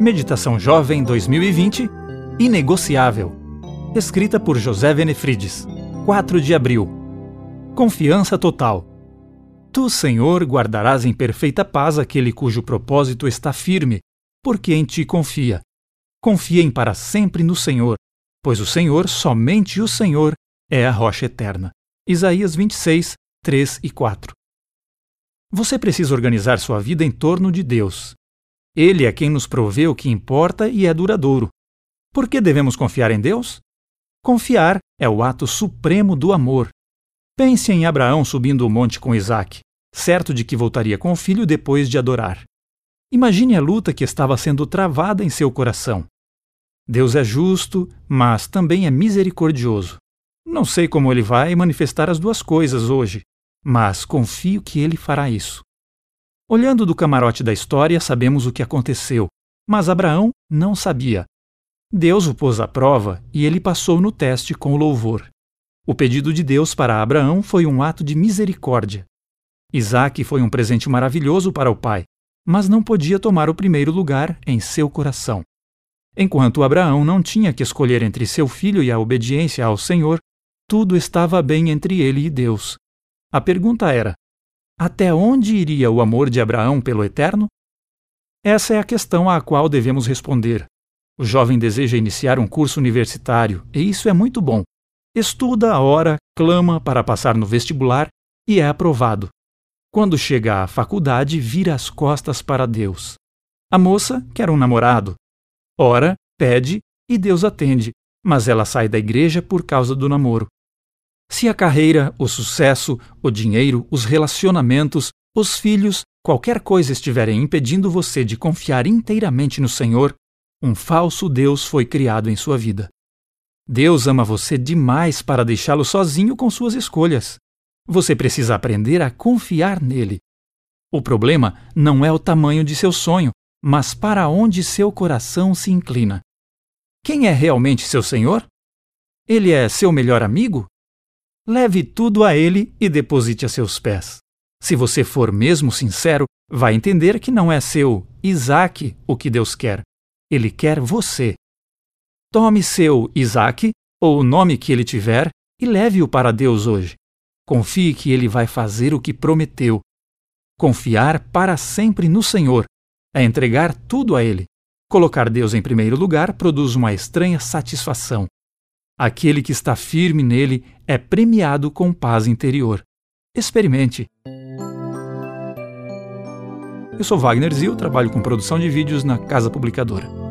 Meditação Jovem 2020 Inegociável. Escrita por José Venefrides. 4 de abril. Confiança total. Tu, Senhor, guardarás em perfeita paz aquele cujo propósito está firme, porque em ti confia. Confiem para sempre no Senhor, pois o Senhor, somente o Senhor, é a rocha eterna. Isaías 26, 3 e 4. Você precisa organizar sua vida em torno de Deus. Ele é quem nos provê o que importa e é duradouro. Por que devemos confiar em Deus? Confiar é o ato supremo do amor. Pense em Abraão subindo o monte com Isaac, certo de que voltaria com o filho depois de adorar. Imagine a luta que estava sendo travada em seu coração. Deus é justo, mas também é misericordioso. Não sei como ele vai manifestar as duas coisas hoje, mas confio que ele fará isso. Olhando do camarote da história, sabemos o que aconteceu, mas Abraão não sabia. Deus o pôs à prova e ele passou no teste com louvor. O pedido de Deus para Abraão foi um ato de misericórdia. Isaac foi um presente maravilhoso para o pai, mas não podia tomar o primeiro lugar em seu coração. Enquanto Abraão não tinha que escolher entre seu filho e a obediência ao Senhor, tudo estava bem entre ele e Deus. A pergunta era: até onde iria o amor de Abraão pelo Eterno? Essa é a questão à qual devemos responder. O jovem deseja iniciar um curso universitário, e isso é muito bom. Estuda, ora, clama para passar no vestibular e é aprovado. Quando chega à faculdade, vira as costas para Deus. A moça quer um namorado. Ora, pede e Deus atende, mas ela sai da igreja por causa do namoro. Se a carreira, o sucesso, o dinheiro, os relacionamentos, os filhos, qualquer coisa estiverem impedindo você de confiar inteiramente no Senhor, um falso Deus foi criado em sua vida. Deus ama você demais para deixá-lo sozinho com suas escolhas. Você precisa aprender a confiar nele. O problema não é o tamanho de seu sonho, mas para onde seu coração se inclina. Quem é realmente seu Senhor? Ele é seu melhor amigo? Leve tudo a ele e deposite a seus pés. Se você for mesmo sincero, vai entender que não é seu Isaac o que Deus quer. Ele quer você. Tome seu Isaac, ou o nome que ele tiver, e leve-o para Deus hoje. Confie que ele vai fazer o que prometeu. Confiar para sempre no Senhor é entregar tudo a ele. Colocar Deus em primeiro lugar produz uma estranha satisfação. Aquele que está firme nele é premiado com paz interior. Experimente. Eu sou Wagner Zil, trabalho com produção de vídeos na Casa Publicadora.